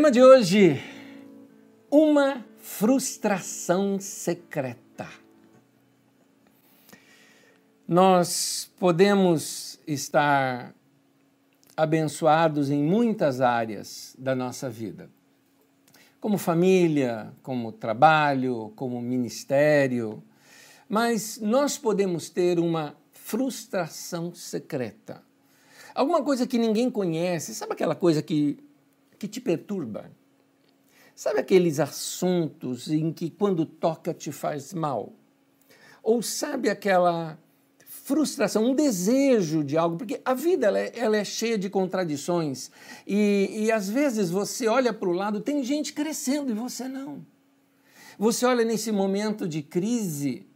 Tema de hoje: uma frustração secreta. Nós podemos estar abençoados em muitas áreas da nossa vida, como família, como trabalho, como ministério, mas nós podemos ter uma frustração secreta. Alguma coisa que ninguém conhece, sabe aquela coisa que que te perturba? Sabe aqueles assuntos em que quando toca te faz mal? Ou sabe aquela frustração, um desejo de algo? Porque a vida ela é, ela é cheia de contradições e, e às vezes você olha para o lado, tem gente crescendo e você não. Você olha nesse momento de crise,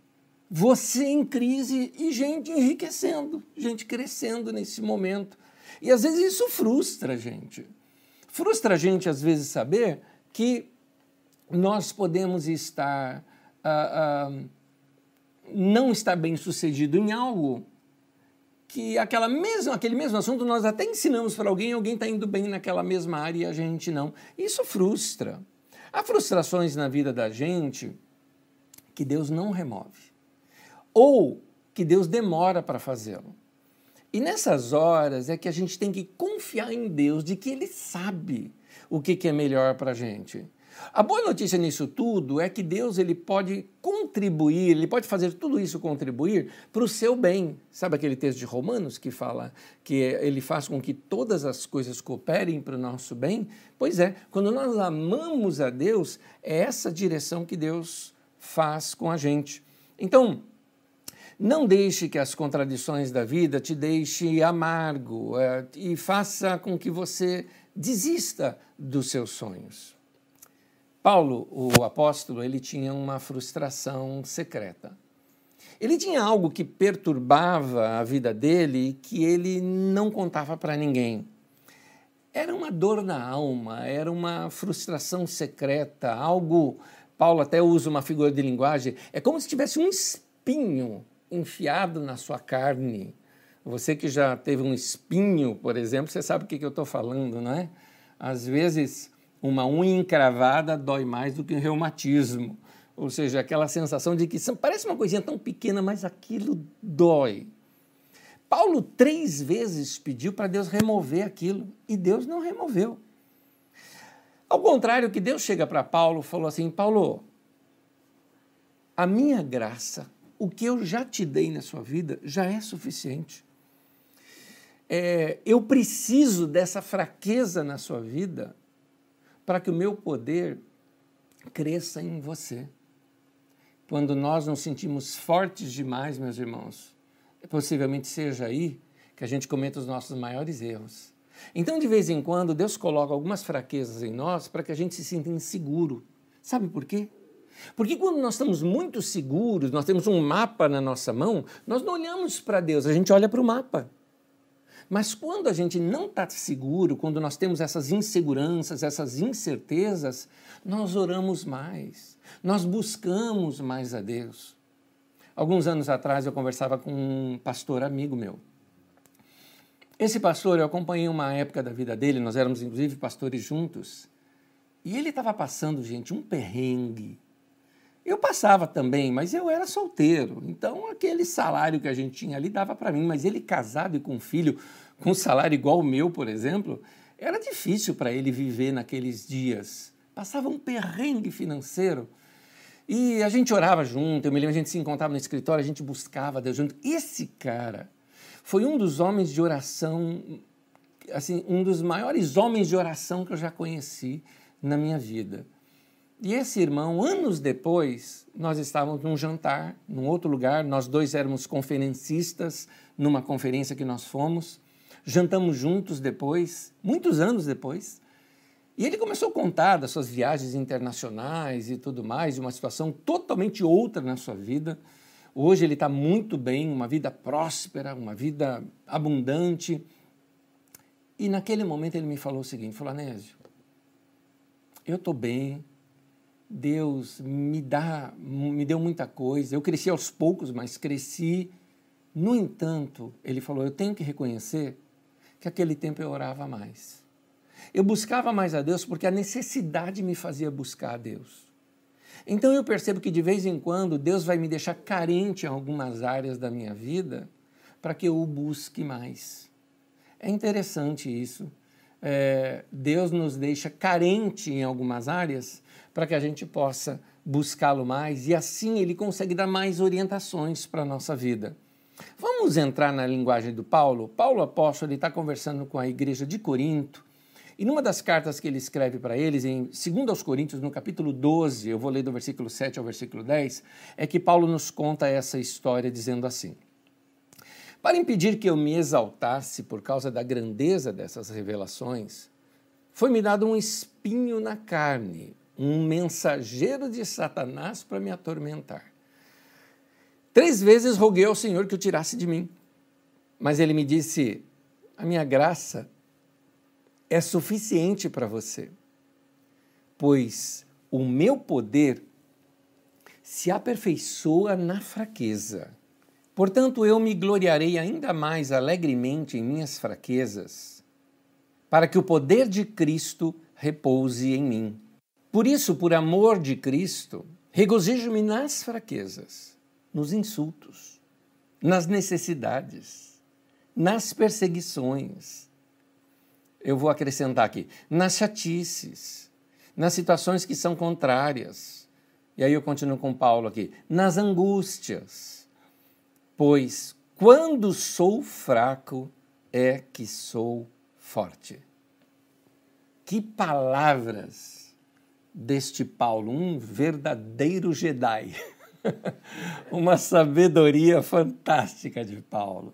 você em crise e gente enriquecendo, gente crescendo nesse momento. E às vezes isso frustra a gente. Frustra a gente, às vezes, saber que nós podemos estar. Uh, uh, não estar bem sucedido em algo que aquela mesma, aquele mesmo assunto nós até ensinamos para alguém, alguém está indo bem naquela mesma área e a gente não. Isso frustra. Há frustrações na vida da gente que Deus não remove. Ou que Deus demora para fazê-lo. E nessas horas é que a gente tem que confiar em Deus de que Ele sabe o que, é melhor para a gente. A boa notícia nisso tudo é que Deus ele pode contribuir, ele pode fazer tudo isso contribuir para o seu bem. Sabe aquele texto de Romanos que fala que ele faz com que todas as coisas cooperem para o nosso bem? Pois é, quando nós amamos a Deus, é essa direção que Deus faz com a gente. Então, não deixe que as contradições da vida te deixe amargo é, e faça com que você desista dos seus sonhos. Paulo, o apóstolo, ele tinha uma frustração secreta. Ele tinha algo que perturbava a vida dele e que ele não contava para ninguém. Era uma dor na alma, era uma frustração secreta, algo. Paulo até usa uma figura de linguagem, é como se tivesse um espinho enfiado na sua carne. Você que já teve um espinho, por exemplo, você sabe o que, eu estou falando, não é? Às vezes, uma unha encravada dói mais do que um reumatismo. Ou seja, aquela sensação de que parece uma coisinha tão pequena, mas aquilo dói. Paulo três vezes pediu para Deus remover aquilo e Deus não removeu. Ao contrário, que Deus chega para Paulo e falou assim: Paulo, a minha graça o que eu já te dei na sua vida já é suficiente. É, eu preciso dessa fraqueza na sua vida para que o meu poder cresça em você. Quando nós nos sentimos fortes demais, meus irmãos, possivelmente seja aí que a gente cometa os nossos maiores erros. Então, de vez em quando, Deus coloca algumas fraquezas em nós para que a gente se sinta inseguro. Sabe por quê? Porque quando nós estamos muito seguros, nós temos um mapa na nossa mão, nós não olhamos para Deus, a gente olha para o mapa. Mas quando a gente não está seguro, quando nós temos essas inseguranças, essas incertezas, nós oramos mais, nós buscamos mais a Deus. Alguns anos atrás eu conversava com um pastor amigo meu. Esse pastor, eu acompanhei uma época da vida dele, nós éramos inclusive pastores juntos, e ele estava passando, gente, um perrengue eu passava também, mas eu era solteiro. Então, aquele salário que a gente tinha ali dava para mim. Mas ele casado e com filho, com um salário igual o meu, por exemplo, era difícil para ele viver naqueles dias. Passava um perrengue financeiro. E a gente orava junto, eu me lembro, a gente se encontrava no escritório, a gente buscava Deus junto. Esse cara foi um dos homens de oração, assim, um dos maiores homens de oração que eu já conheci na minha vida. E esse irmão, anos depois, nós estávamos num jantar, num outro lugar, nós dois éramos conferencistas numa conferência que nós fomos, jantamos juntos depois, muitos anos depois, e ele começou a contar das suas viagens internacionais e tudo mais, de uma situação totalmente outra na sua vida. Hoje ele está muito bem, uma vida próspera, uma vida abundante. E naquele momento ele me falou o seguinte: falou, Anésio, eu estou bem, Deus me dá, me deu muita coisa. Eu cresci aos poucos, mas cresci. No entanto, ele falou: eu tenho que reconhecer que aquele tempo eu orava mais. Eu buscava mais a Deus porque a necessidade me fazia buscar a Deus. Então eu percebo que de vez em quando Deus vai me deixar carente em algumas áreas da minha vida para que eu o busque mais. É interessante isso. É, Deus nos deixa carente em algumas áreas para que a gente possa buscá-lo mais e assim ele consegue dar mais orientações para a nossa vida. Vamos entrar na linguagem do Paulo? Paulo apóstolo está conversando com a igreja de Corinto e numa das cartas que ele escreve para eles, em 2 aos Coríntios, no capítulo 12, eu vou ler do versículo 7 ao versículo 10, é que Paulo nos conta essa história dizendo assim: Para impedir que eu me exaltasse por causa da grandeza dessas revelações, foi-me dado um espinho na carne, um mensageiro de Satanás para me atormentar. Três vezes roguei ao Senhor que o tirasse de mim, mas ele me disse: A minha graça é suficiente para você, pois o meu poder se aperfeiçoa na fraqueza. Portanto, eu me gloriarei ainda mais alegremente em minhas fraquezas, para que o poder de Cristo repouse em mim. Por isso, por amor de Cristo, regozijo-me nas fraquezas, nos insultos, nas necessidades, nas perseguições, eu vou acrescentar aqui, nas chatices, nas situações que são contrárias. E aí eu continuo com Paulo aqui, nas angústias. Pois quando sou fraco é que sou forte. Que palavras deste Paulo, um verdadeiro Jedi. Uma sabedoria fantástica de Paulo.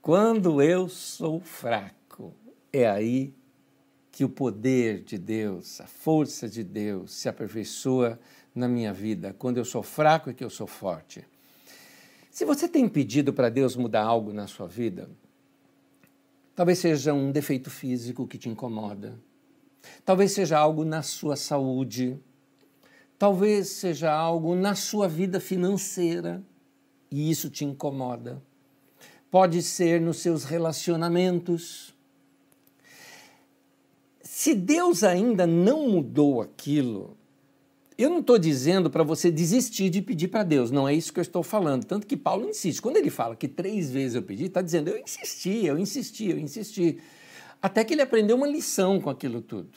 Quando eu sou fraco, é aí que o poder de Deus, a força de Deus se aperfeiçoa na minha vida. Quando eu sou fraco é que eu sou forte. Se você tem pedido para Deus mudar algo na sua vida, talvez seja um defeito físico que te incomoda, talvez seja algo na sua saúde, talvez seja algo na sua vida financeira e isso te incomoda. Pode ser nos seus relacionamentos, se Deus ainda não mudou aquilo, eu não estou dizendo para você desistir de pedir para Deus, não é isso que eu estou falando. Tanto que Paulo insiste. Quando ele fala que três vezes eu pedi, está dizendo eu insisti, eu insisti, eu insisti. Até que ele aprendeu uma lição com aquilo tudo.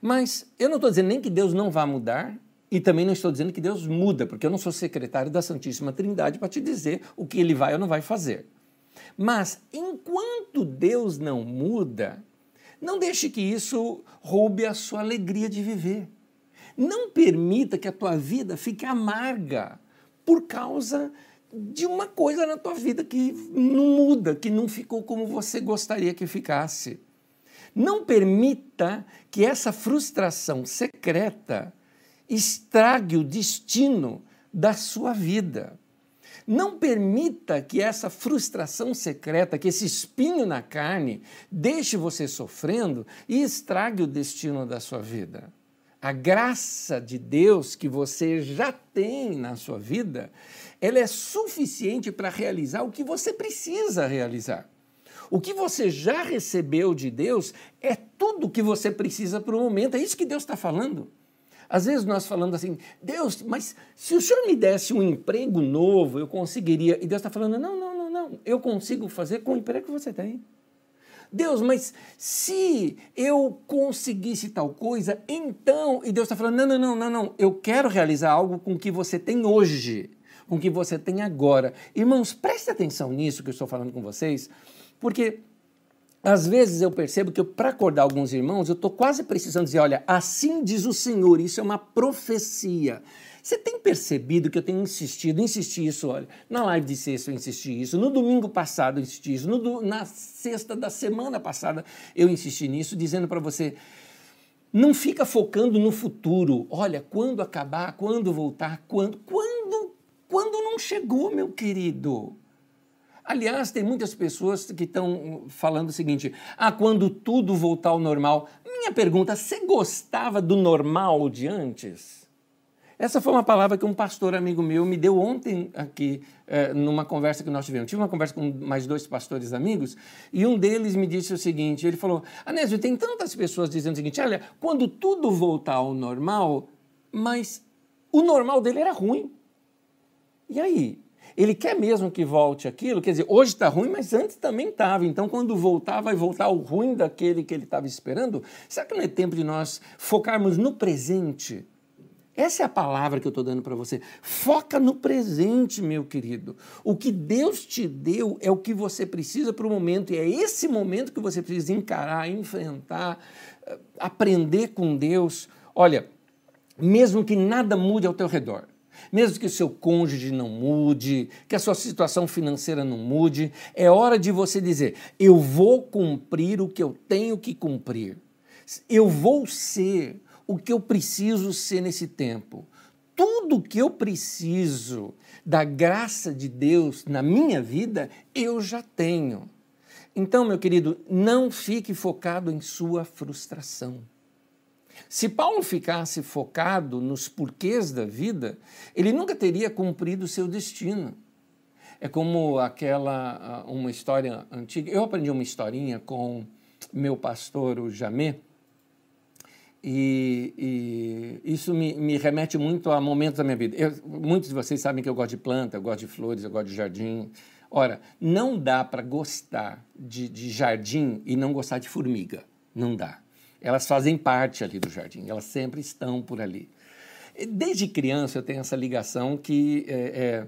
Mas eu não estou dizendo nem que Deus não vá mudar, e também não estou dizendo que Deus muda, porque eu não sou secretário da Santíssima Trindade para te dizer o que ele vai ou não vai fazer. Mas enquanto Deus não muda, não deixe que isso roube a sua alegria de viver. Não permita que a tua vida fique amarga por causa de uma coisa na tua vida que não muda, que não ficou como você gostaria que ficasse. Não permita que essa frustração secreta estrague o destino da sua vida. Não permita que essa frustração secreta, que esse espinho na carne, deixe você sofrendo e estrague o destino da sua vida. A graça de Deus que você já tem na sua vida, ela é suficiente para realizar o que você precisa realizar. O que você já recebeu de Deus é tudo o que você precisa para o momento. É isso que Deus está falando. Às vezes nós falamos assim, Deus, mas se o Senhor me desse um emprego novo, eu conseguiria. E Deus está falando, não, não, não, não, eu consigo fazer com o emprego que você tem. Deus, mas se eu conseguisse tal coisa, então. E Deus está falando, não, não, não, não, não, eu quero realizar algo com o que você tem hoje, com o que você tem agora. Irmãos, preste atenção nisso que eu estou falando com vocês, porque às vezes eu percebo que para acordar alguns irmãos, eu estou quase precisando dizer: olha, assim diz o Senhor, isso é uma profecia. Você tem percebido que eu tenho insistido, insisti isso, olha, na live de sexta eu insisti isso, no domingo passado eu insisti isso, no, na sexta da semana passada eu insisti nisso, dizendo para você, não fica focando no futuro, olha, quando acabar, quando voltar, quando, quando, quando não chegou, meu querido. Aliás, tem muitas pessoas que estão falando o seguinte: ah, quando tudo voltar ao normal. Minha pergunta: você gostava do normal de antes? Essa foi uma palavra que um pastor amigo meu me deu ontem aqui, é, numa conversa que nós tivemos. Tive uma conversa com mais dois pastores amigos e um deles me disse o seguinte: ele falou, Anésio, tem tantas pessoas dizendo o seguinte, olha, quando tudo voltar ao normal, mas o normal dele era ruim. E aí? Ele quer mesmo que volte aquilo? Quer dizer, hoje está ruim, mas antes também estava. Então, quando voltar, vai voltar o ruim daquele que ele estava esperando? Será que não é tempo de nós focarmos no presente? Essa é a palavra que eu estou dando para você. Foca no presente, meu querido. O que Deus te deu é o que você precisa para o momento, e é esse momento que você precisa encarar, enfrentar, eh, aprender com Deus. Olha, mesmo que nada mude ao teu redor, mesmo que o seu cônjuge não mude, que a sua situação financeira não mude, é hora de você dizer: eu vou cumprir o que eu tenho que cumprir. Eu vou ser o que eu preciso ser nesse tempo. Tudo que eu preciso da graça de Deus na minha vida, eu já tenho. Então, meu querido, não fique focado em sua frustração. Se Paulo ficasse focado nos porquês da vida, ele nunca teria cumprido seu destino. É como aquela ah, uma história antiga. Eu aprendi uma historinha com meu pastor, o Jamé, e, e, isso me, me, remete muito a momentos da minha vida. Eu, muitos de vocês sabem que eu gosto de planta, eu gosto de flores, eu gosto de jardim. Ora, não dá para gostar de, de, jardim e não gostar de formiga. Não dá. Elas fazem parte ali do jardim, elas sempre estão por ali. Desde criança eu tenho essa ligação que é, é,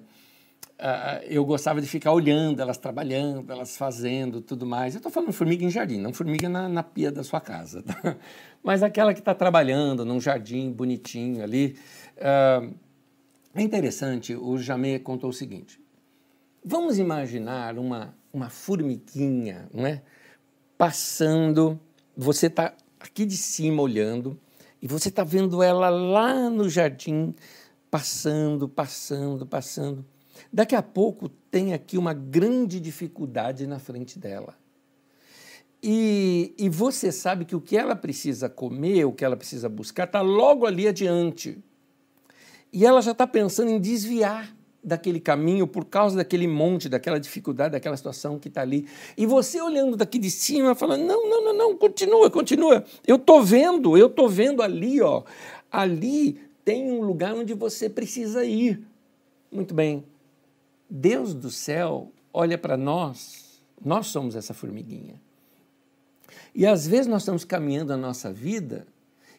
eu gostava de ficar olhando elas trabalhando, elas fazendo tudo mais. Eu estou falando formiga em jardim, não formiga na, na pia da sua casa. Tá? mas aquela que está trabalhando num jardim bonitinho ali. Uh, é interessante, o Jamé contou o seguinte: vamos imaginar uma, uma formiguinha, não é? Passando, você está aqui de cima olhando e você está vendo ela lá no jardim, passando, passando, passando. Daqui a pouco tem aqui uma grande dificuldade na frente dela. E, e você sabe que o que ela precisa comer, o que ela precisa buscar, está logo ali adiante. E ela já está pensando em desviar daquele caminho por causa daquele monte, daquela dificuldade, daquela situação que está ali. E você olhando daqui de cima, falando: não, não, não, não, continua, continua. Eu estou vendo, eu estou vendo ali, ó. Ali tem um lugar onde você precisa ir. Muito bem. Deus do céu olha para nós, nós somos essa formiguinha. E às vezes nós estamos caminhando a nossa vida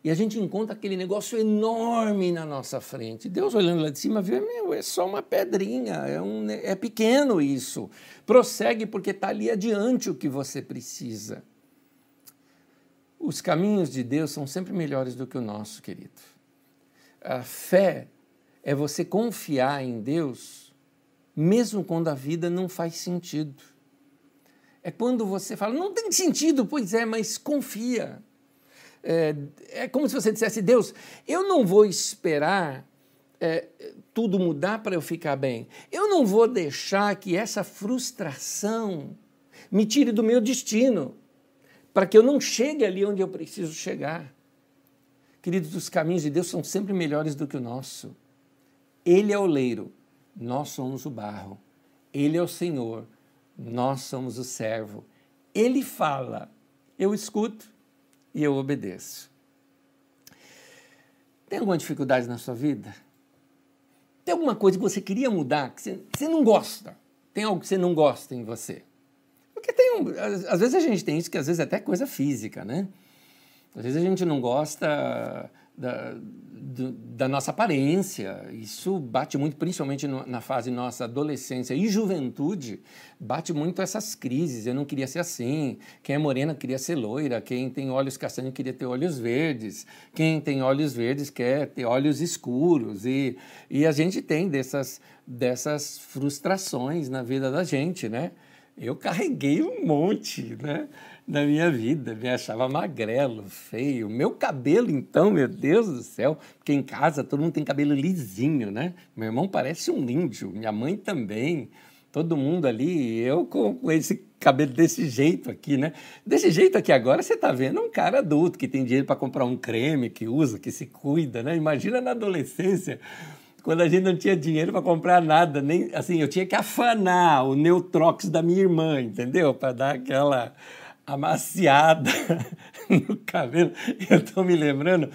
e a gente encontra aquele negócio enorme na nossa frente. Deus olhando lá de cima vê, meu, é só uma pedrinha, é, um, é pequeno isso. Prossegue porque está ali adiante o que você precisa. Os caminhos de Deus são sempre melhores do que o nosso, querido. A fé é você confiar em Deus, mesmo quando a vida não faz sentido. É quando você fala, não tem sentido, pois é, mas confia. É, é como se você dissesse, Deus, eu não vou esperar é, tudo mudar para eu ficar bem. Eu não vou deixar que essa frustração me tire do meu destino, para que eu não chegue ali onde eu preciso chegar. Queridos, os caminhos de Deus são sempre melhores do que o nosso. Ele é o leiro, nós somos o barro. Ele é o Senhor, nós somos o servo. Ele fala, eu escuto e eu obedeço. Tem alguma dificuldade na sua vida? Tem alguma coisa que você queria mudar, que você, você não gosta? Tem algo que você não gosta em você? Porque tem um, às, às vezes a gente tem isso que às vezes é até coisa física, né? Às vezes a gente não gosta da, do, da nossa aparência. Isso bate muito, principalmente no, na fase nossa adolescência e juventude, bate muito essas crises. Eu não queria ser assim. Quem é morena queria ser loira. Quem tem olhos castanhos queria ter olhos verdes. Quem tem olhos verdes quer ter olhos escuros. E, e a gente tem dessas, dessas frustrações na vida da gente, né? Eu carreguei um monte, né? Na minha vida. Me achava magrelo, feio. Meu cabelo, então, meu Deus do céu, porque em casa todo mundo tem cabelo lisinho, né? Meu irmão parece um índio, minha mãe também. todo mundo ali, eu com, esse cabelo desse jeito aqui, né? Desse jeito aqui agora você está vendo um cara adulto que tem dinheiro para comprar um creme, que usa, que se cuida, né? Imagina na adolescência, quando a gente não tinha dinheiro para comprar nada, nem assim, eu tinha que afanar o Neutrox da minha irmã, entendeu? Para dar aquela amaciada no cabelo. Eu estou me lembrando,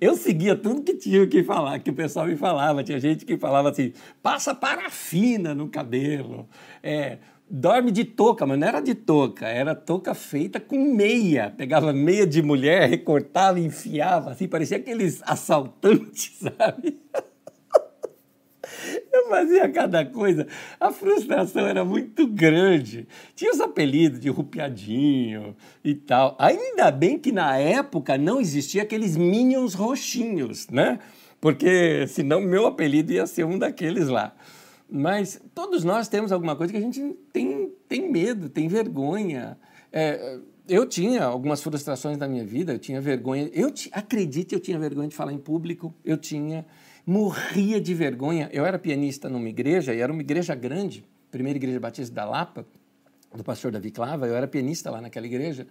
eu seguia tudo que tinha que falar, que o pessoal me falava. Tinha gente que falava assim: passa parafina no cabelo, é, dorme de touca, mas não era de touca, era touca feita com meia. Pegava meia de mulher, recortava, enfiava, assim, parecia aqueles assaltantes, sabe? Eu fazia cada coisa. A frustração era muito grande. Tinha os apelidos de rupiadinho e tal. Ainda bem que na época não existia aqueles Minions roxinhos, né? Porque senão meu apelido ia ser um daqueles lá. Mas todos nós temos alguma coisa que a gente tem, tem medo, tem vergonha. É, eu tinha algumas frustrações na minha vida, eu tinha vergonha. Eu acredite, eu tinha vergonha de falar em público, eu tinha morria de vergonha. Eu era pianista numa igreja, e era uma igreja grande, primeira igreja batista da Lapa, do pastor Davi Clava, eu era pianista lá naquela igreja.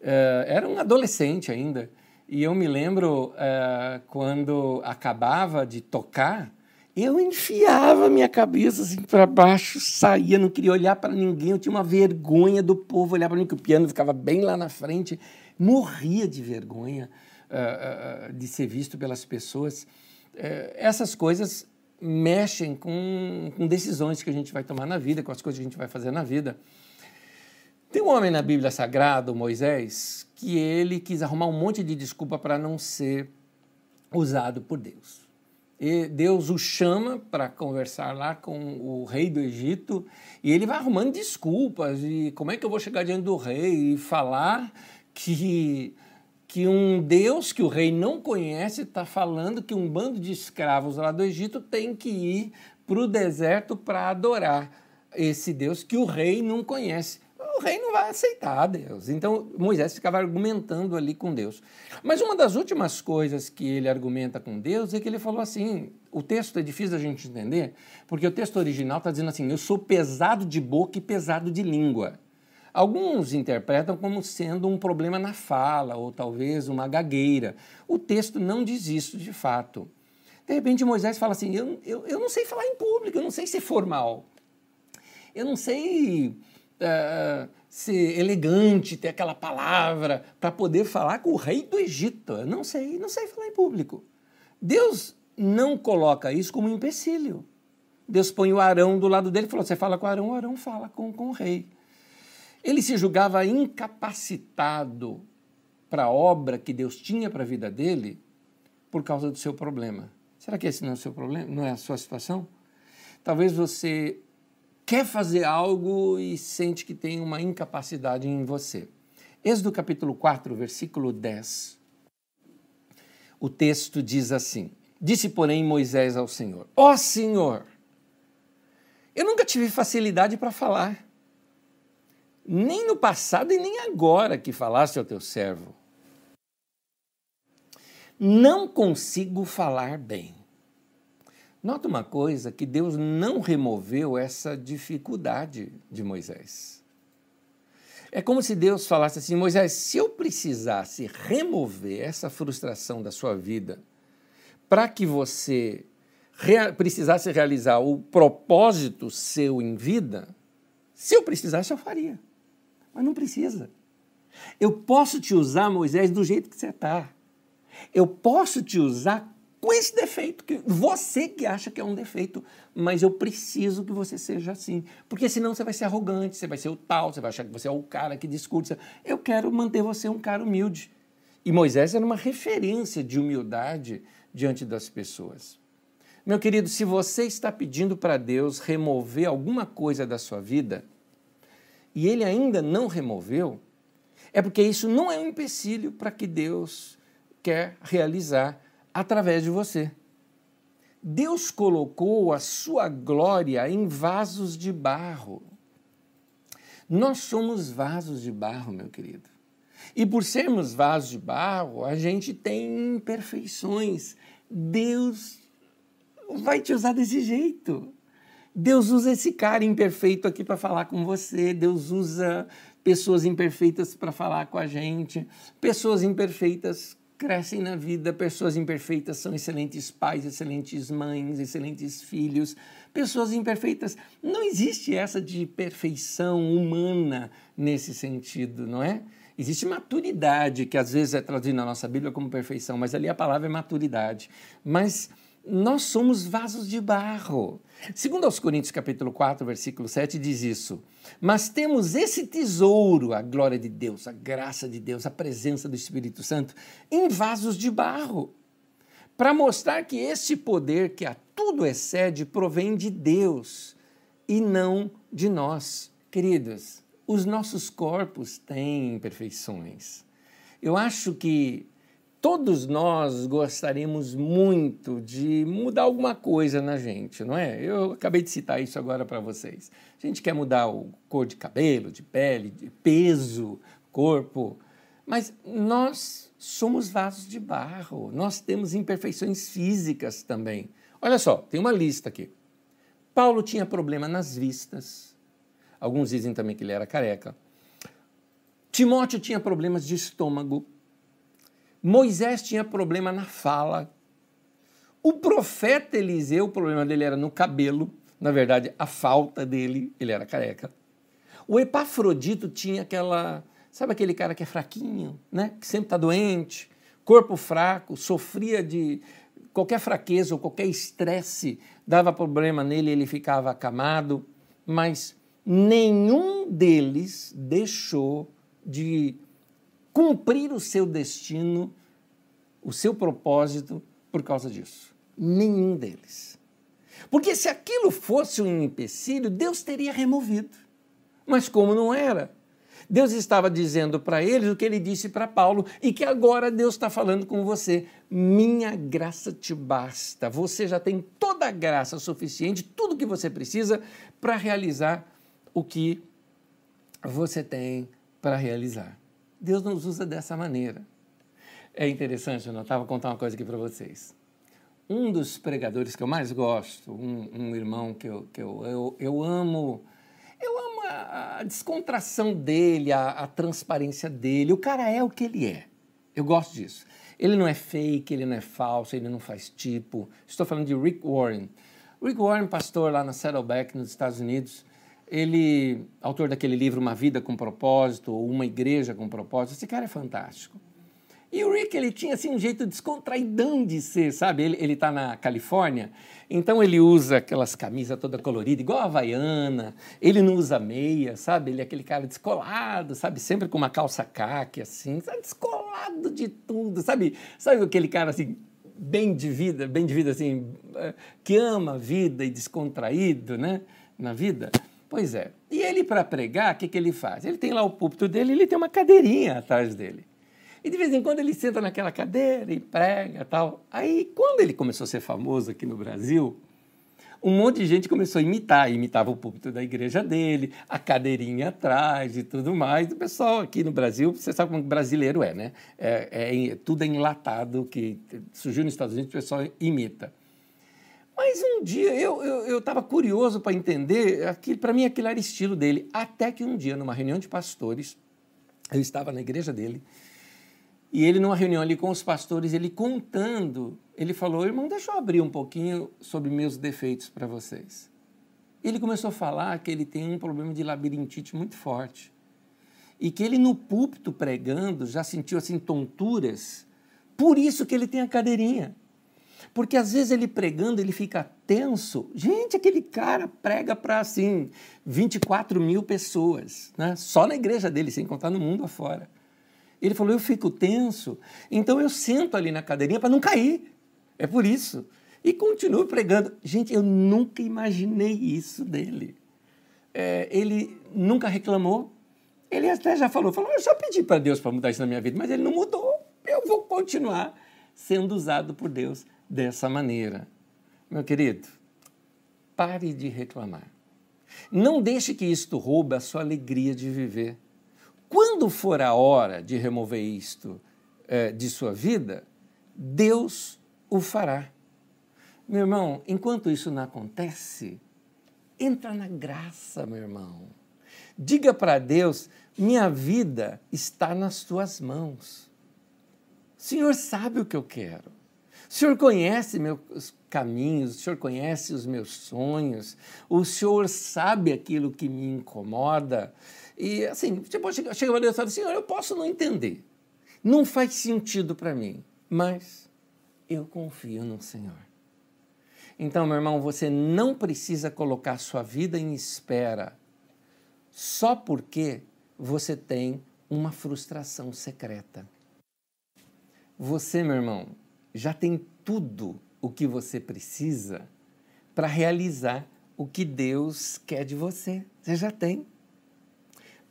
Uh, era um adolescente ainda, e eu me lembro uh, quando acabava de tocar, eu enfiava minha cabeça assim para baixo, saía, não queria olhar para ninguém, eu tinha uma vergonha do povo olhar para mim, que o piano ficava bem lá na frente, morria de vergonha uh, de ser visto pelas pessoas. É, essas coisas mexem com, com decisões que a gente vai tomar na vida, com as coisas que a gente vai fazer na vida. Tem um homem na Bíblia Sagrada, Moisés, que ele quis arrumar um monte de desculpa para não ser usado por Deus. E Deus o chama para conversar lá com o rei do Egito e ele vai arrumando desculpas e como é que eu vou chegar diante do rei e falar que que um Deus que o rei não conhece está falando que um bando de escravos lá do Egito tem que ir para o deserto para adorar esse Deus que o rei não conhece. O rei não vai aceitar Deus. Então Moisés ficava argumentando ali com Deus. Mas uma das últimas coisas que ele argumenta com Deus é que ele falou assim: o texto é difícil da gente entender, porque o texto original está dizendo assim: eu sou pesado de boca e pesado de língua. Alguns interpretam como sendo um problema na fala, ou talvez uma gagueira. O texto não diz isso de fato. De repente, Moisés fala assim: eu, eu, eu não sei falar em público, eu não sei ser formal, eu não sei uh, ser elegante, ter aquela palavra para poder falar com o rei do Egito. Eu não sei, não sei falar em público. Deus não coloca isso como um empecilho. Deus põe o Arão do lado dele e falou: Você fala com o Arão, o Arão fala com, com o rei. Ele se julgava incapacitado para a obra que Deus tinha para a vida dele por causa do seu problema. Será que esse não é o seu problema? Não é a sua situação? Talvez você quer fazer algo e sente que tem uma incapacidade em você. Êxodo capítulo 4, versículo 10. O texto diz assim: Disse, porém, Moisés ao Senhor: Ó oh, Senhor, eu nunca tive facilidade para falar nem no passado e nem agora que falaste ao teu servo. Não consigo falar bem. Nota uma coisa: que Deus não removeu essa dificuldade de Moisés. É como se Deus falasse assim: Moisés, se eu precisasse remover essa frustração da sua vida para que você rea precisasse realizar o propósito seu em vida, se eu precisasse, eu faria. Mas não precisa. Eu posso te usar, Moisés, do jeito que você está. Eu posso te usar com esse defeito, que você que acha que é um defeito, mas eu preciso que você seja assim. Porque senão você vai ser arrogante, você vai ser o tal, você vai achar que você é o cara que discute. Eu quero manter você um cara humilde. E Moisés era uma referência de humildade diante das pessoas. Meu querido, se você está pedindo para Deus remover alguma coisa da sua vida, e ele ainda não removeu, é porque isso não é um empecilho para que Deus quer realizar através de você. Deus colocou a sua glória em vasos de barro. Nós somos vasos de barro, meu querido. E por sermos vasos de barro, a gente tem imperfeições. Deus vai te usar desse jeito. Deus usa esse cara imperfeito aqui para falar com você, Deus usa pessoas imperfeitas para falar com a gente, pessoas imperfeitas crescem na vida, pessoas imperfeitas são excelentes pais, excelentes mães, excelentes filhos. Pessoas imperfeitas, não existe essa de perfeição humana nesse sentido, não é? Existe maturidade, que às vezes é traduzida na nossa Bíblia como perfeição, mas ali a palavra é maturidade. Mas nós somos vasos de barro. Segundo aos Coríntios capítulo 4, versículo 7 diz isso: "Mas temos esse tesouro, a glória de Deus, a graça de Deus, a presença do Espírito Santo em vasos de barro, para mostrar que esse poder que a tudo excede provém de Deus e não de nós." Queridos, os nossos corpos têm imperfeições. Eu acho que todos nós gostaríamos muito de mudar alguma coisa na gente, não é? Eu acabei de citar isso agora para vocês. A gente quer mudar o cor de cabelo, de pele, de peso, corpo, mas nós somos vasos de barro, nós temos imperfeições físicas também. Olha só, tem uma lista aqui. Paulo tinha problema nas vistas, Alguns dizem também que ele era careca. Timóteo tinha problemas de estômago. Moisés tinha problema na fala. O profeta Eliseu, o problema dele era no cabelo. Na verdade, a falta dele, ele era careca. O Epafrodito tinha aquela. Sabe aquele cara que é fraquinho, né? Que sempre está doente, corpo fraco, sofria de qualquer fraqueza ou qualquer estresse, dava problema nele, ele ficava acamado. Mas nenhum deles deixou de cumprir o seu destino, o seu propósito por causa disso. Nenhum deles. Porque se aquilo fosse um empecilho, Deus teria removido. Mas como não era, Deus estava dizendo para eles o que ele disse para Paulo e que agora Deus está falando com você. Minha graça te basta. Você já tem toda a graça suficiente, tudo que você precisa para realizar o que você tem para realizar. Deus nos usa dessa maneira. É interessante, eu estava contar uma coisa aqui para vocês. Um dos pregadores que eu mais gosto, um, um irmão que, eu, que eu, eu, eu amo, eu amo a, a descontração dele, a, a transparência dele. O cara é o que ele é. Eu gosto disso. Ele não é fake, ele não é falso, ele não faz tipo. Estou falando de Rick Warren. Rick Warren, pastor lá na Saddleback, nos Estados Unidos, ele, autor daquele livro Uma Vida com Propósito, ou Uma Igreja com Propósito, esse cara é fantástico. E o Rick, ele tinha assim um jeito descontraidão de ser, sabe? Ele, ele tá na Califórnia, então ele usa aquelas camisas toda colorida, igual a Havaiana, ele não usa meia, sabe? Ele é aquele cara descolado, sabe? Sempre com uma calça caque, assim, sabe? descolado de tudo, sabe? Sabe aquele cara assim, bem de vida, bem de vida assim, eh, que ama a vida e descontraído, né? Na vida. Pois é. E ele, para pregar, o que, que ele faz? Ele tem lá o púlpito dele, ele tem uma cadeirinha atrás dele. E de vez em quando ele senta naquela cadeira e prega tal. Aí, quando ele começou a ser famoso aqui no Brasil, um monte de gente começou a imitar, imitava o púlpito da igreja dele, a cadeirinha atrás e tudo mais. O pessoal aqui no Brasil, você sabe como brasileiro é, né? É, é, tudo é enlatado, que surgiu nos Estados Unidos, o pessoal imita. Mas um dia eu estava eu, eu curioso para entender, para mim aquilo era estilo dele. Até que um dia, numa reunião de pastores, eu estava na igreja dele, e ele, numa reunião ali com os pastores, ele contando, ele falou: Irmão, deixa eu abrir um pouquinho sobre meus defeitos para vocês. Ele começou a falar que ele tem um problema de labirintite muito forte. E que ele, no púlpito pregando, já sentiu assim tonturas, por isso que ele tem a cadeirinha. Porque às vezes ele pregando, ele fica tenso. Gente, aquele cara prega para assim 24 mil pessoas, né? só na igreja dele, sem contar no mundo afora. Ele falou: Eu fico tenso, então eu sento ali na cadeirinha para não cair. É por isso. E continuo pregando. Gente, eu nunca imaginei isso dele. É, ele nunca reclamou. Ele até já falou: falou Eu já pedi para Deus para mudar isso na minha vida, mas ele não mudou. Eu vou continuar sendo usado por Deus dessa maneira. Meu querido, pare de reclamar. Não deixe que isto roube a sua alegria de viver. Quando for a hora de remover isto é, de sua vida, Deus o fará. Meu irmão, enquanto isso não acontece, Entra na graça, meu irmão. Diga para Deus: minha vida está nas tuas mãos. O Senhor sabe o que eu quero. O Senhor conhece meus caminhos, o Senhor conhece os meus sonhos, o Senhor sabe aquilo que me incomoda. E assim, você pode chegar, chega para Deus e fala, Senhor, eu posso não entender. Não faz sentido para mim, mas eu confio no Senhor. Então, meu irmão, você não precisa colocar sua vida em espera só porque você tem uma frustração secreta. Você, meu irmão, já tem tudo o que você precisa para realizar o que Deus quer de você. Você já tem.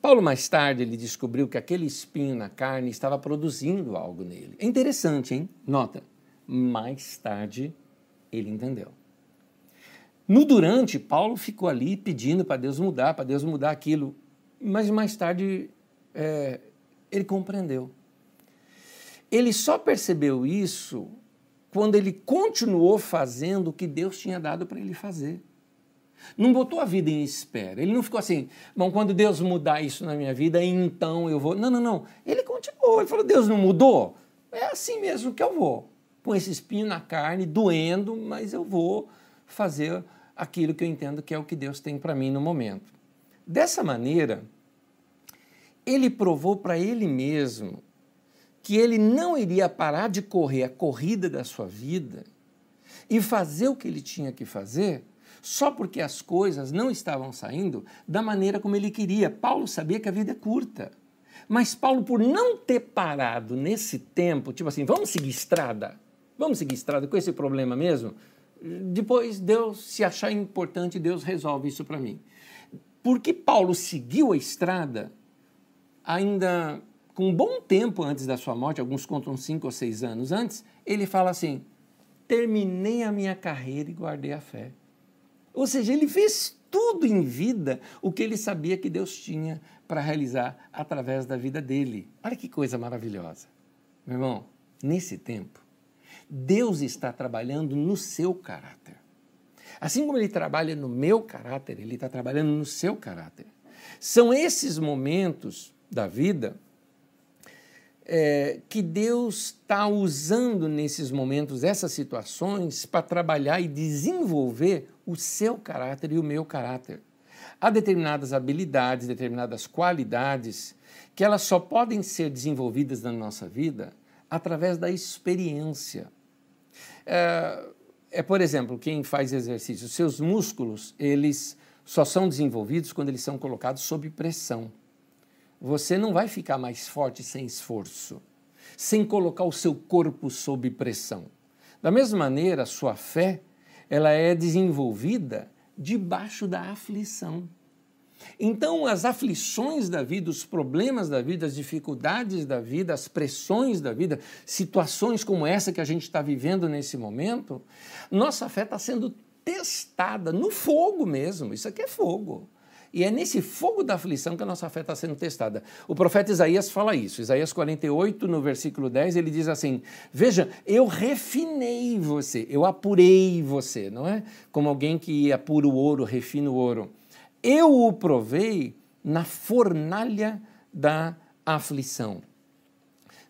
Paulo, mais tarde, ele descobriu que aquele espinho na carne estava produzindo algo nele. É interessante, hein? Nota. Mais tarde, ele entendeu. No durante, Paulo ficou ali pedindo para Deus mudar, para Deus mudar aquilo. Mas mais tarde é, ele compreendeu. Ele só percebeu isso quando ele continuou fazendo o que Deus tinha dado para ele fazer. Não botou a vida em espera. Ele não ficou assim, bom, quando Deus mudar isso na minha vida, então eu vou. Não, não, não. Ele continuou. Ele falou: Deus não mudou? É assim mesmo que eu vou. Com esse espinho na carne, doendo, mas eu vou fazer aquilo que eu entendo que é o que Deus tem para mim no momento. Dessa maneira, ele provou para ele mesmo que ele não iria parar de correr a corrida da sua vida e fazer o que ele tinha que fazer só porque as coisas não estavam saindo da maneira como ele queria. Paulo sabia que a vida é curta. Mas Paulo, por não ter parado nesse tempo, tipo assim, vamos seguir estrada? Vamos seguir estrada com esse problema mesmo? Depois, Deus, se achar importante, Deus resolve isso para mim. Porque Paulo seguiu a estrada, ainda com um bom tempo antes da sua morte, alguns contam cinco ou seis anos antes, ele fala assim: terminei a minha carreira e guardei a fé. Ou seja, ele fez tudo em vida o que ele sabia que Deus tinha para realizar através da vida dele. Olha que coisa maravilhosa. Meu irmão, nesse tempo, Deus está trabalhando no seu caráter. Assim como ele trabalha no meu caráter, ele está trabalhando no seu caráter. São esses momentos da vida é, que Deus está usando nesses momentos, essas situações, para trabalhar e desenvolver o seu caráter e o meu caráter. Há determinadas habilidades, determinadas qualidades que elas só podem ser desenvolvidas na nossa vida através da experiência. É, é, por exemplo, quem faz exercício, seus músculos, eles só são desenvolvidos quando eles são colocados sob pressão. Você não vai ficar mais forte sem esforço, sem colocar o seu corpo sob pressão. Da mesma maneira, a sua fé, ela é desenvolvida debaixo da aflição. Então, as aflições da vida, os problemas da vida, as dificuldades da vida, as pressões da vida, situações como essa que a gente está vivendo nesse momento, nossa fé está sendo testada no fogo mesmo. Isso aqui é fogo. E é nesse fogo da aflição que a nossa fé está sendo testada. O profeta Isaías fala isso. Isaías 48, no versículo 10, ele diz assim: Veja, eu refinei você, eu apurei você, não é? Como alguém que apura o ouro, refina o ouro eu o provei na fornalha da aflição.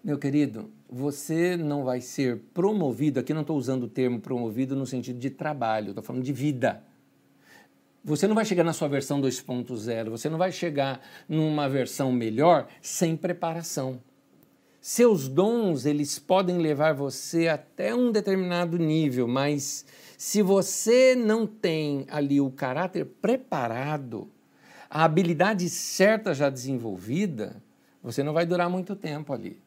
Meu querido, você não vai ser promovido, aqui não estou usando o termo promovido no sentido de trabalho, estou falando de vida. Você não vai chegar na sua versão 2.0, você não vai chegar numa versão melhor sem preparação. Seus dons, eles podem levar você até um determinado nível, mas se você não tem ali o caráter preparado, a habilidade certa já desenvolvida, você não vai durar muito tempo ali.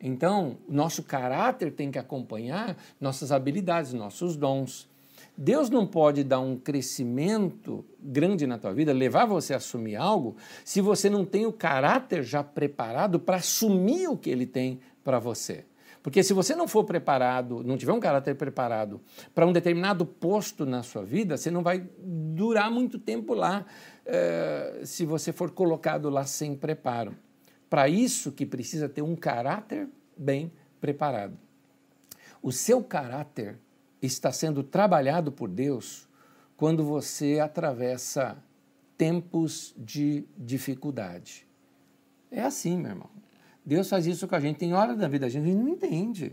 Então, nosso caráter tem que acompanhar nossas habilidades, nossos dons. Deus não pode dar um crescimento grande na tua vida, levar você a assumir algo, se você não tem o caráter já preparado para assumir o que ele tem para você. Porque se você não for preparado, não tiver um caráter preparado para um determinado posto na sua vida, você não vai durar muito tempo lá eh, se você for colocado lá sem preparo. Para isso que precisa ter um caráter bem preparado. O seu caráter está sendo trabalhado por Deus quando você atravessa tempos de dificuldade. É assim, meu irmão. Deus faz isso com a gente. Tem hora da vida a gente, a gente não entende.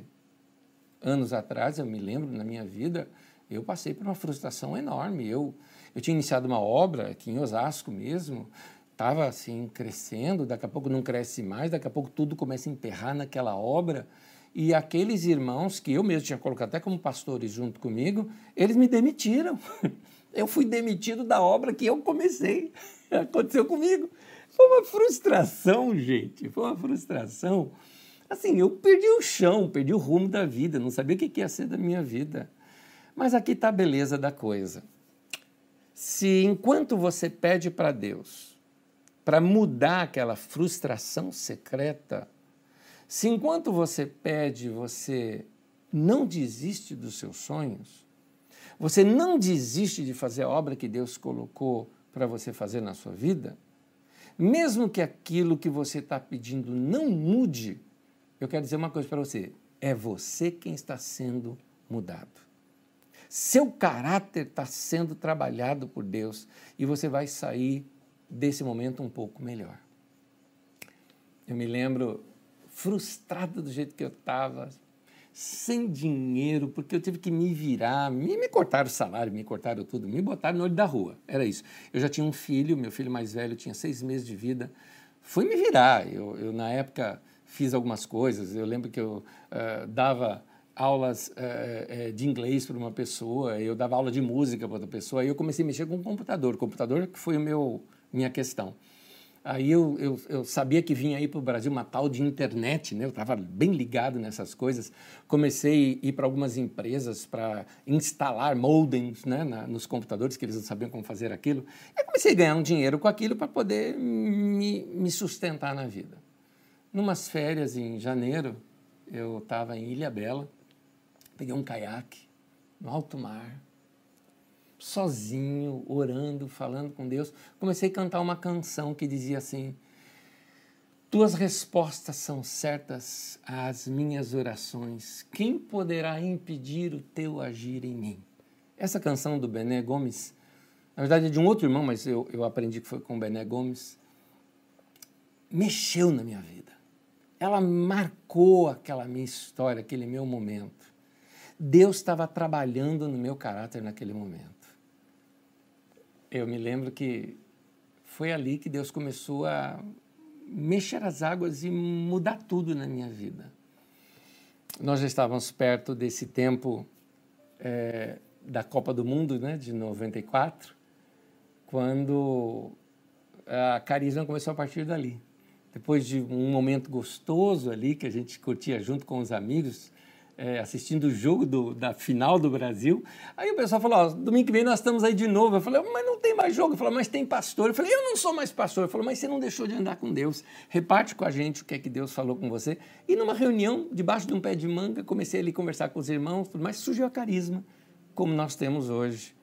Anos atrás, eu me lembro, na minha vida, eu passei por uma frustração enorme. Eu, eu tinha iniciado uma obra aqui em Osasco mesmo, estava assim crescendo, daqui a pouco não cresce mais, daqui a pouco tudo começa a emperrar naquela obra. E aqueles irmãos que eu mesmo tinha colocado até como pastores junto comigo, eles me demitiram. Eu fui demitido da obra que eu comecei. Aconteceu comigo. Foi uma frustração, gente. Foi uma frustração. Assim, eu perdi o chão, perdi o rumo da vida, não sabia o que ia ser da minha vida. Mas aqui está a beleza da coisa. Se enquanto você pede para Deus para mudar aquela frustração secreta, se enquanto você pede, você não desiste dos seus sonhos, você não desiste de fazer a obra que Deus colocou para você fazer na sua vida, mesmo que aquilo que você está pedindo não mude, eu quero dizer uma coisa para você: é você quem está sendo mudado. Seu caráter está sendo trabalhado por Deus e você vai sair desse momento um pouco melhor. Eu me lembro frustrado do jeito que eu estava, sem dinheiro, porque eu tive que me virar, me, me cortaram o salário, me cortaram tudo, me botaram no olho da rua, era isso. Eu já tinha um filho, meu filho mais velho tinha seis meses de vida, fui me virar. Eu, eu na época, fiz algumas coisas, eu lembro que eu uh, dava aulas uh, de inglês para uma pessoa, eu dava aula de música para outra pessoa, aí eu comecei a mexer com o computador, o computador que foi o meu minha questão. Aí eu, eu, eu, sabia que vinha aí para o Brasil uma tal de internet, né? eu estava bem ligado nessas coisas. Comecei a ir para algumas empresas para instalar modems né? Na, nos computadores, que eles não sabiam como fazer aquilo. E comecei a ganhar um dinheiro com aquilo para poder me, me sustentar na vida. Numas férias em janeiro, eu estava em Ilha Bela, peguei um caiaque no alto mar, sozinho, orando, falando com Deus, comecei a cantar uma canção que dizia assim: Tuas respostas são certas às minhas orações. Quem poderá impedir o teu agir em mim? Essa canção do Bené Gomes, na verdade é de um outro irmão, mas eu, eu aprendi que foi com o Bené Gomes, mexeu na minha vida. Ela marcou aquela minha história, aquele meu momento. Deus estava trabalhando no meu caráter naquele momento eu me lembro que foi ali que Deus começou a mexer as águas e mudar tudo na minha vida. Nós já estávamos perto desse tempo é, da Copa do Mundo, né, de 94, quando a carisma começou a partir dali. Depois de um momento gostoso ali que a gente curtia junto com os amigos, é, assistindo o jogo do, da final do Brasil. Aí o pessoal falou: ó, domingo que vem nós estamos aí de novo. Eu falei: mas não tem mais jogo. Eu falei: mas tem pastor. Eu falei: eu não sou mais pastor. Eu falei: mas você não deixou de andar com Deus. Reparte com a gente o que é que Deus falou com você. E numa reunião, debaixo de um pé de manga, comecei ali a conversar com os irmãos, mas surgiu a carisma, como nós temos hoje.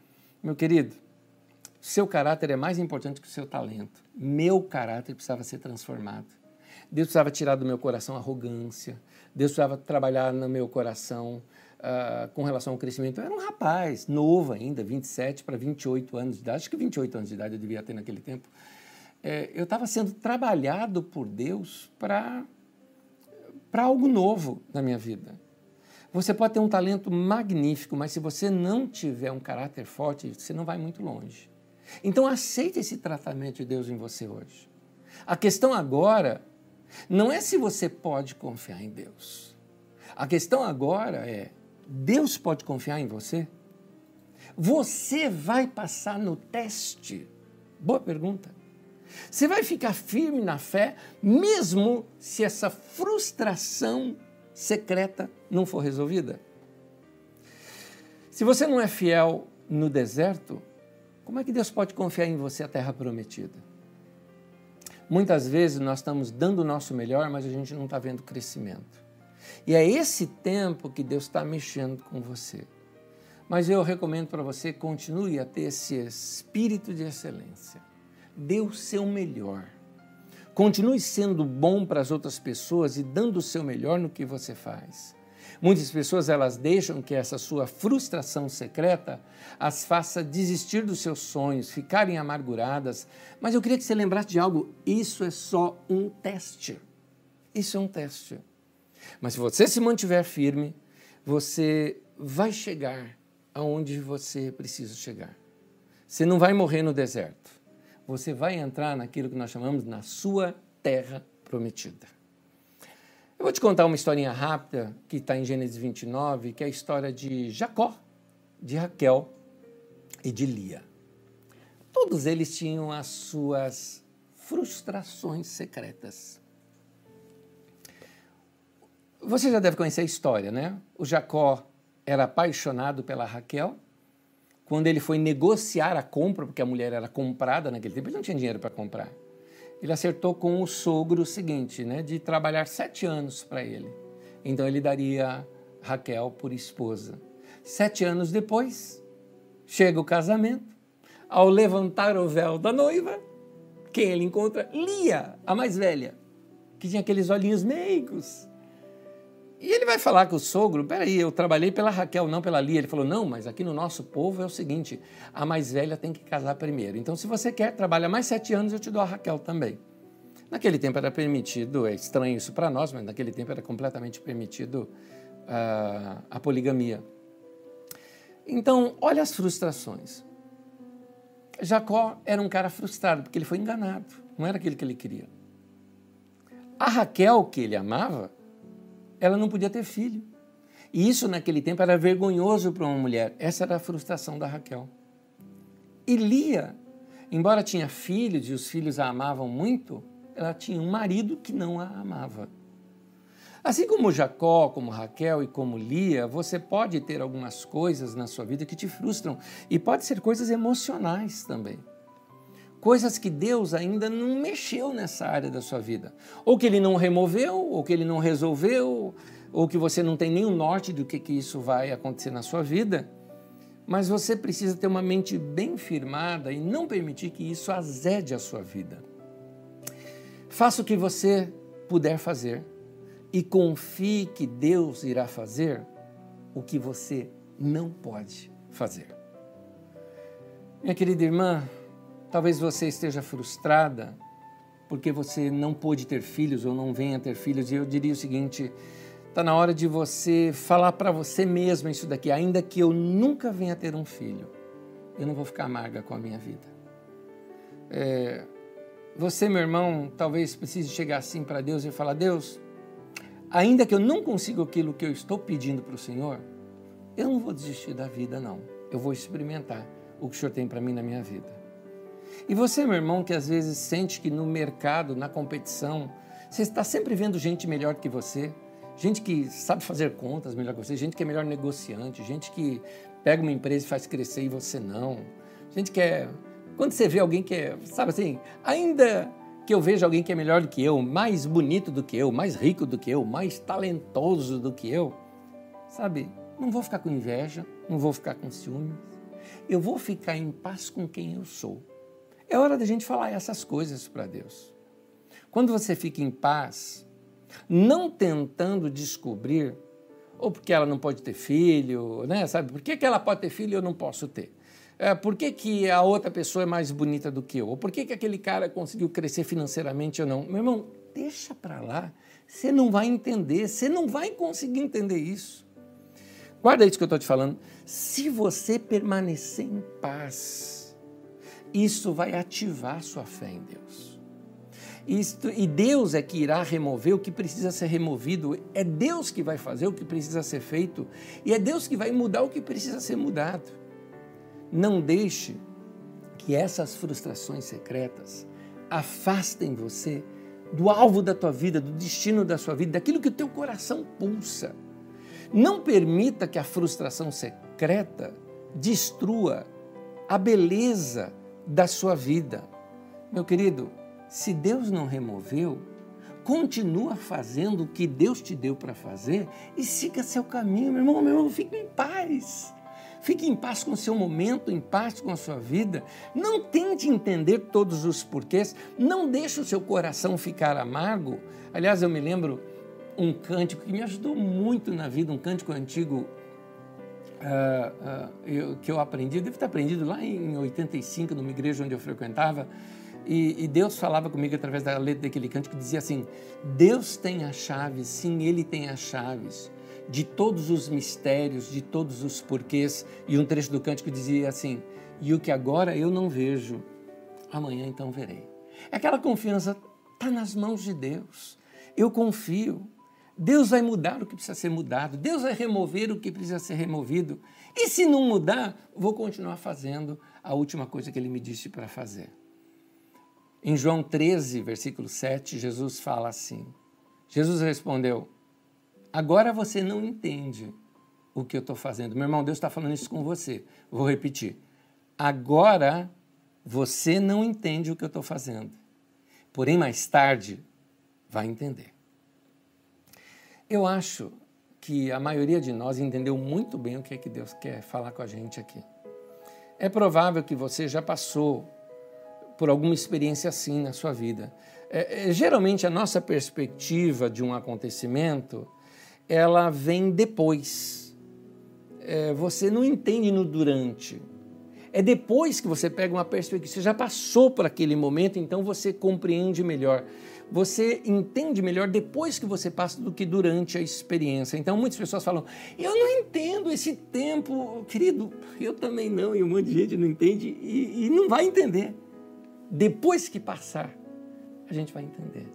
Meu querido, seu caráter é mais importante que o seu talento. Meu caráter precisava ser transformado. Deus precisava tirar do meu coração arrogância. Deus precisava trabalhar no meu coração uh, com relação ao crescimento. Eu era um rapaz, novo ainda, 27 para 28 anos de idade. Acho que 28 anos de idade eu devia ter naquele tempo. É, eu estava sendo trabalhado por Deus para algo novo na minha vida. Você pode ter um talento magnífico, mas se você não tiver um caráter forte, você não vai muito longe. Então aceite esse tratamento de Deus em você hoje. A questão agora não é se você pode confiar em Deus. A questão agora é: Deus pode confiar em você? Você vai passar no teste? Boa pergunta. Você vai ficar firme na fé, mesmo se essa frustração secreta não for resolvida? Se você não é fiel no deserto, como é que Deus pode confiar em você a terra prometida? Muitas vezes nós estamos dando o nosso melhor, mas a gente não está vendo crescimento. E é esse tempo que Deus está mexendo com você. Mas eu recomendo para você continue a ter esse espírito de excelência. Dê o seu melhor. Continue sendo bom para as outras pessoas e dando o seu melhor no que você faz. Muitas pessoas elas deixam que essa sua frustração secreta as faça desistir dos seus sonhos, ficarem amarguradas. Mas eu queria que você lembrasse de algo: isso é só um teste. Isso é um teste. Mas se você se mantiver firme, você vai chegar aonde você precisa chegar. Você não vai morrer no deserto. Você vai entrar naquilo que nós chamamos na sua terra prometida. Eu vou te contar uma historinha rápida que está em Gênesis 29, que é a história de Jacó, de Raquel e de Lia. Todos eles tinham as suas frustrações secretas. Você já deve conhecer a história, né? O Jacó era apaixonado pela Raquel. Quando ele foi negociar a compra, porque a mulher era comprada naquele tempo, ele não tinha dinheiro para comprar ele acertou com o sogro o seguinte, né, de trabalhar sete anos para ele. Então ele daria Raquel por esposa. Sete anos depois, chega o casamento. Ao levantar o véu da noiva, quem ele encontra? Lia, a mais velha, que tinha aqueles olhinhos meigos. E ele vai falar com o sogro: peraí, eu trabalhei pela Raquel, não pela Lia. Ele falou: não, mas aqui no nosso povo é o seguinte: a mais velha tem que casar primeiro. Então, se você quer, trabalha mais sete anos, eu te dou a Raquel também. Naquele tempo era permitido, é estranho isso para nós, mas naquele tempo era completamente permitido uh, a poligamia. Então, olha as frustrações. Jacó era um cara frustrado porque ele foi enganado, não era aquilo que ele queria. A Raquel, que ele amava, ela não podia ter filho. E isso naquele tempo era vergonhoso para uma mulher. Essa era a frustração da Raquel. E Lia, embora tinha filhos e os filhos a amavam muito, ela tinha um marido que não a amava. Assim como Jacó, como Raquel e como Lia, você pode ter algumas coisas na sua vida que te frustram e pode ser coisas emocionais também coisas que Deus ainda não mexeu nessa área da sua vida. Ou que ele não removeu, ou que ele não resolveu, ou que você não tem nenhum norte do que, que isso vai acontecer na sua vida. Mas você precisa ter uma mente bem firmada e não permitir que isso azede a sua vida. Faça o que você puder fazer e confie que Deus irá fazer o que você não pode fazer. Minha querida irmã, Talvez você esteja frustrada porque você não pôde ter filhos ou não venha ter filhos. E eu diria o seguinte: está na hora de você falar para você mesma isso daqui. Ainda que eu nunca venha ter um filho, eu não vou ficar amarga com a minha vida. É, você, meu irmão, talvez precise chegar assim para Deus e falar: Deus, ainda que eu não consiga aquilo que eu estou pedindo para o Senhor, eu não vou desistir da vida, não. Eu vou experimentar o que o Senhor tem para mim na minha vida. E você, meu irmão, que às vezes sente que no mercado, na competição, você está sempre vendo gente melhor que você, gente que sabe fazer contas melhor que você, gente que é melhor negociante, gente que pega uma empresa e faz crescer e você não. Gente que é. Quando você vê alguém que é, sabe assim, ainda que eu veja alguém que é melhor do que eu, mais bonito do que eu, mais rico do que eu, mais talentoso do que eu, sabe? Não vou ficar com inveja, não vou ficar com ciúmes. Eu vou ficar em paz com quem eu sou. É hora da gente falar essas coisas para Deus. Quando você fica em paz, não tentando descobrir, ou porque ela não pode ter filho, né? Sabe? Por que, que ela pode ter filho e eu não posso ter? É, por que, que a outra pessoa é mais bonita do que eu? Ou por que, que aquele cara conseguiu crescer financeiramente ou não? Meu irmão, deixa para lá. Você não vai entender, você não vai conseguir entender isso. Guarda isso que eu estou te falando. Se você permanecer em paz, isso vai ativar sua fé em Deus. Isto, e Deus é que irá remover o que precisa ser removido, é Deus que vai fazer o que precisa ser feito, e é Deus que vai mudar o que precisa ser mudado. Não deixe que essas frustrações secretas afastem você do alvo da tua vida, do destino da sua vida, daquilo que o teu coração pulsa. Não permita que a frustração secreta destrua a beleza da sua vida. Meu querido, se Deus não removeu, continua fazendo o que Deus te deu para fazer e siga seu caminho, meu irmão, meu irmão, fique em paz. Fique em paz com o seu momento, em paz com a sua vida. Não tente entender todos os porquês. Não deixe o seu coração ficar amargo. Aliás, eu me lembro um cântico que me ajudou muito na vida, um cântico antigo uh, uh, eu, que eu aprendi, eu devo ter aprendido lá em 85, numa igreja onde eu frequentava, e, e, Deus falava comigo através da letra daquele cântico que dizia assim: Deus tem as chaves, sim, Ele tem as chaves de todos os mistérios, de todos os porquês. E um trecho do cântico dizia assim: E o que agora eu não vejo, amanhã então verei. Aquela confiança está nas mãos de Deus. Eu confio. Deus vai mudar o que precisa ser mudado, Deus vai remover o que precisa ser removido. E se não mudar, vou continuar fazendo a última coisa que ele me disse para fazer. Em João 13, versículo 7, Jesus fala assim: Jesus respondeu: Agora você não entende o que eu estou fazendo. Meu irmão, Deus está falando isso com você. Vou repetir. Agora você não entende o que eu estou fazendo. Porém, mais tarde, vai entender. Eu acho que a maioria de nós entendeu muito bem o que é que Deus quer falar com a gente aqui. É provável que você já passou por alguma experiência assim na sua vida. É, é, geralmente a nossa perspectiva de um acontecimento ela vem depois. É, você não entende no durante. É depois que você pega uma perspectiva, você já passou por aquele momento, então você compreende melhor você entende melhor depois que você passa do que durante a experiência. Então, muitas pessoas falam: Eu não entendo esse tempo, querido, eu também não, e um monte de gente não entende e, e não vai entender. Depois que passar, a gente vai entender.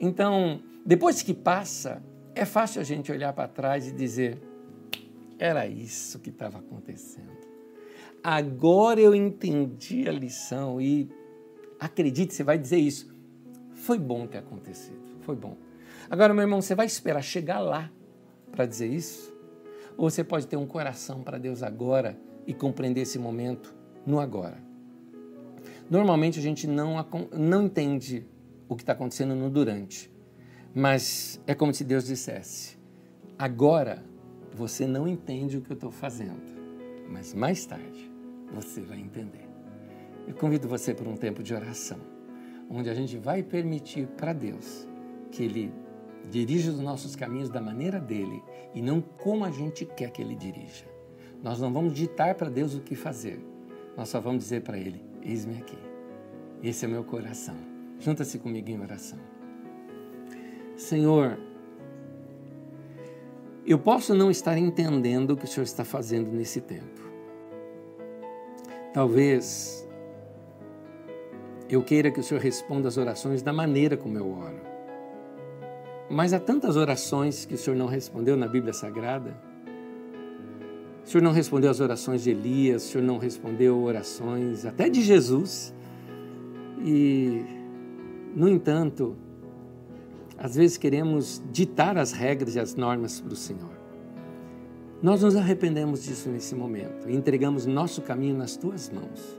Então, depois que passa, é fácil a gente olhar para trás e dizer: Era isso que estava acontecendo. Agora eu entendi a lição e acredite, você vai dizer isso foi bom ter acontecido, foi bom. Agora, meu irmão, você vai esperar chegar lá para dizer isso? Ou você pode ter um coração para Deus agora e compreender esse momento no agora? Normalmente a gente não, não entende o que está acontecendo no durante, mas é como se Deus dissesse: agora você não entende o que eu estou fazendo, mas mais tarde você vai entender. Eu convido você para um tempo de oração onde a gente vai permitir para Deus que Ele dirija os nossos caminhos da maneira dele e não como a gente quer que Ele dirija. Nós não vamos ditar para Deus o que fazer, nós só vamos dizer para Ele: Eis-me aqui, esse é meu coração. Junta-se comigo em oração. Senhor, eu posso não estar entendendo o que o Senhor está fazendo nesse tempo. Talvez eu queira que o Senhor responda as orações da maneira como eu oro. Mas há tantas orações que o Senhor não respondeu na Bíblia Sagrada. O Senhor não respondeu as orações de Elias, o Senhor não respondeu orações até de Jesus. E, no entanto, às vezes queremos ditar as regras e as normas para o Senhor. Nós nos arrependemos disso nesse momento e entregamos nosso caminho nas tuas mãos.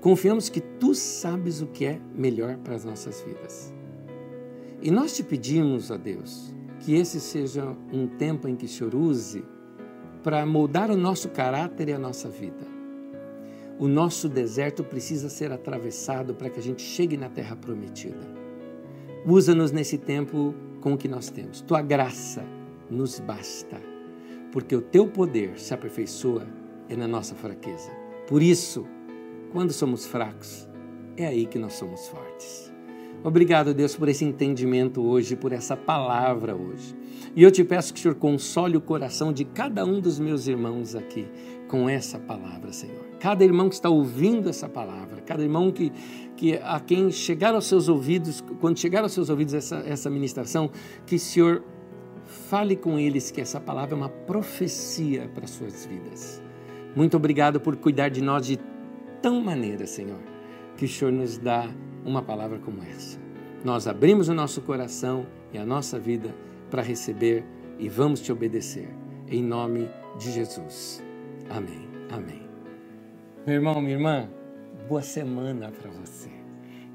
Confiamos que tu sabes o que é melhor para as nossas vidas. E nós te pedimos, ó Deus, que esse seja um tempo em que o Senhor use para moldar o nosso caráter e a nossa vida. O nosso deserto precisa ser atravessado para que a gente chegue na terra prometida. Usa-nos nesse tempo com o que nós temos. Tua graça nos basta, porque o teu poder se aperfeiçoa é na nossa fraqueza. Por isso, quando somos fracos, é aí que nós somos fortes. Obrigado, Deus, por esse entendimento hoje, por essa palavra hoje. E eu te peço que o Senhor console o coração de cada um dos meus irmãos aqui com essa palavra, Senhor. Cada irmão que está ouvindo essa palavra, cada irmão que, que a quem chegar aos seus ouvidos, quando chegar aos seus ouvidos essa, essa ministração, que o Senhor fale com eles que essa palavra é uma profecia para as suas vidas. Muito obrigado por cuidar de nós de tão maneira, Senhor, que o Senhor nos dá uma palavra como essa. Nós abrimos o nosso coração e a nossa vida para receber e vamos te obedecer. Em nome de Jesus. Amém. Amém. Meu irmão, minha irmã, boa semana para você.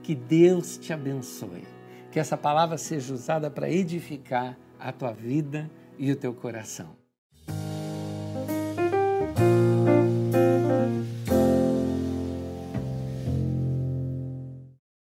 Que Deus te abençoe. Que essa palavra seja usada para edificar a tua vida e o teu coração.